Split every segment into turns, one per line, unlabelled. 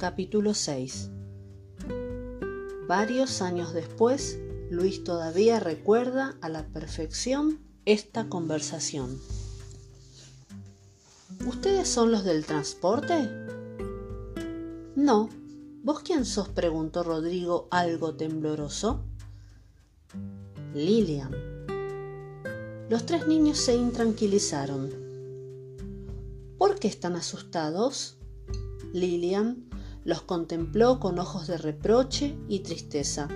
Capítulo 6 Varios años después, Luis todavía recuerda a la perfección esta conversación. ¿Ustedes son los del transporte? No. ¿Vos quién sos? preguntó Rodrigo algo tembloroso. Lilian. Los tres niños se intranquilizaron. ¿Por qué están asustados? Lilian los contempló con ojos de reproche y tristeza,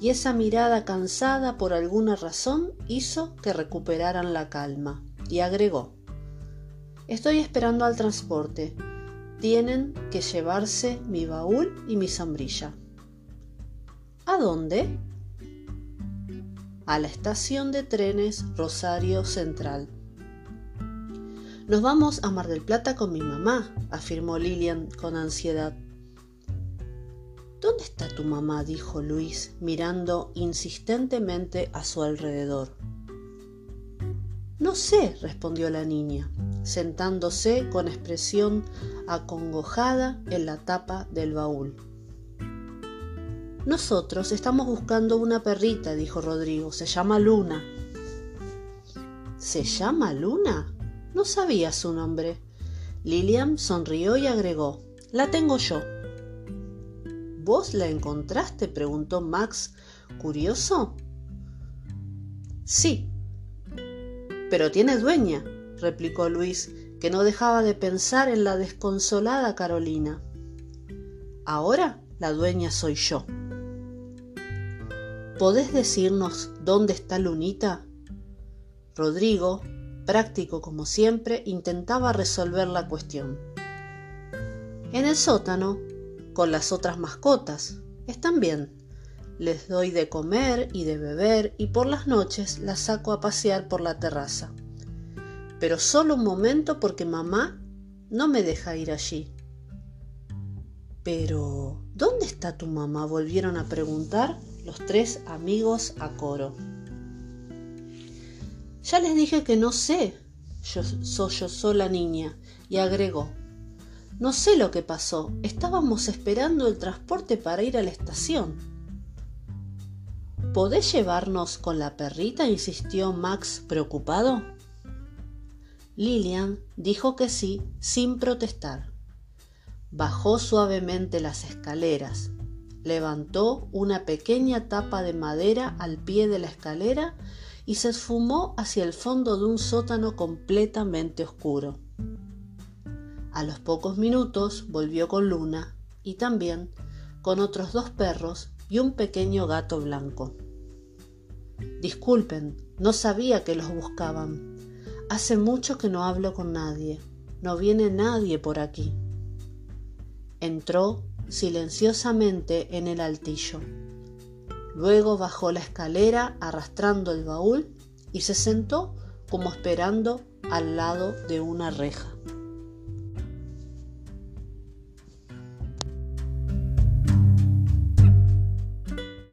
y esa mirada cansada por alguna razón hizo que recuperaran la calma, y agregó Estoy esperando al transporte. Tienen que llevarse mi baúl y mi sombrilla. ¿A dónde? A la estación de trenes Rosario Central. Nos vamos a Mar del Plata con mi mamá, afirmó Lilian con ansiedad. ¿Dónde está tu mamá? dijo Luis, mirando insistentemente a su alrededor. No sé, respondió la niña, sentándose con expresión acongojada en la tapa del baúl. Nosotros estamos buscando una perrita, dijo Rodrigo. Se llama Luna. ¿Se llama Luna? No sabía su nombre. Lilian sonrió y agregó, La tengo yo. ¿Vos la encontraste? preguntó Max, curioso. Sí, pero tiene dueña, replicó Luis, que no dejaba de pensar en la desconsolada Carolina. Ahora la dueña soy yo. ¿Podés decirnos dónde está Lunita? Rodrigo, práctico como siempre, intentaba resolver la cuestión. En el sótano, con las otras mascotas. Están bien. Les doy de comer y de beber y por las noches las saco a pasear por la terraza. Pero solo un momento porque mamá no me deja ir allí. Pero, ¿dónde está tu mamá? volvieron a preguntar los tres amigos a coro. Ya les dije que no sé, yo soy la niña, y agregó, no sé lo que pasó, estábamos esperando el transporte para ir a la estación. ¿Podés llevarnos con la perrita? insistió Max preocupado. Lilian dijo que sí, sin protestar. Bajó suavemente las escaleras, levantó una pequeña tapa de madera al pie de la escalera y se esfumó hacia el fondo de un sótano completamente oscuro. A los pocos minutos volvió con Luna y también con otros dos perros y un pequeño gato blanco. Disculpen, no sabía que los buscaban. Hace mucho que no hablo con nadie. No viene nadie por aquí. Entró silenciosamente en el altillo. Luego bajó la escalera arrastrando el baúl y se sentó como esperando al lado de una reja.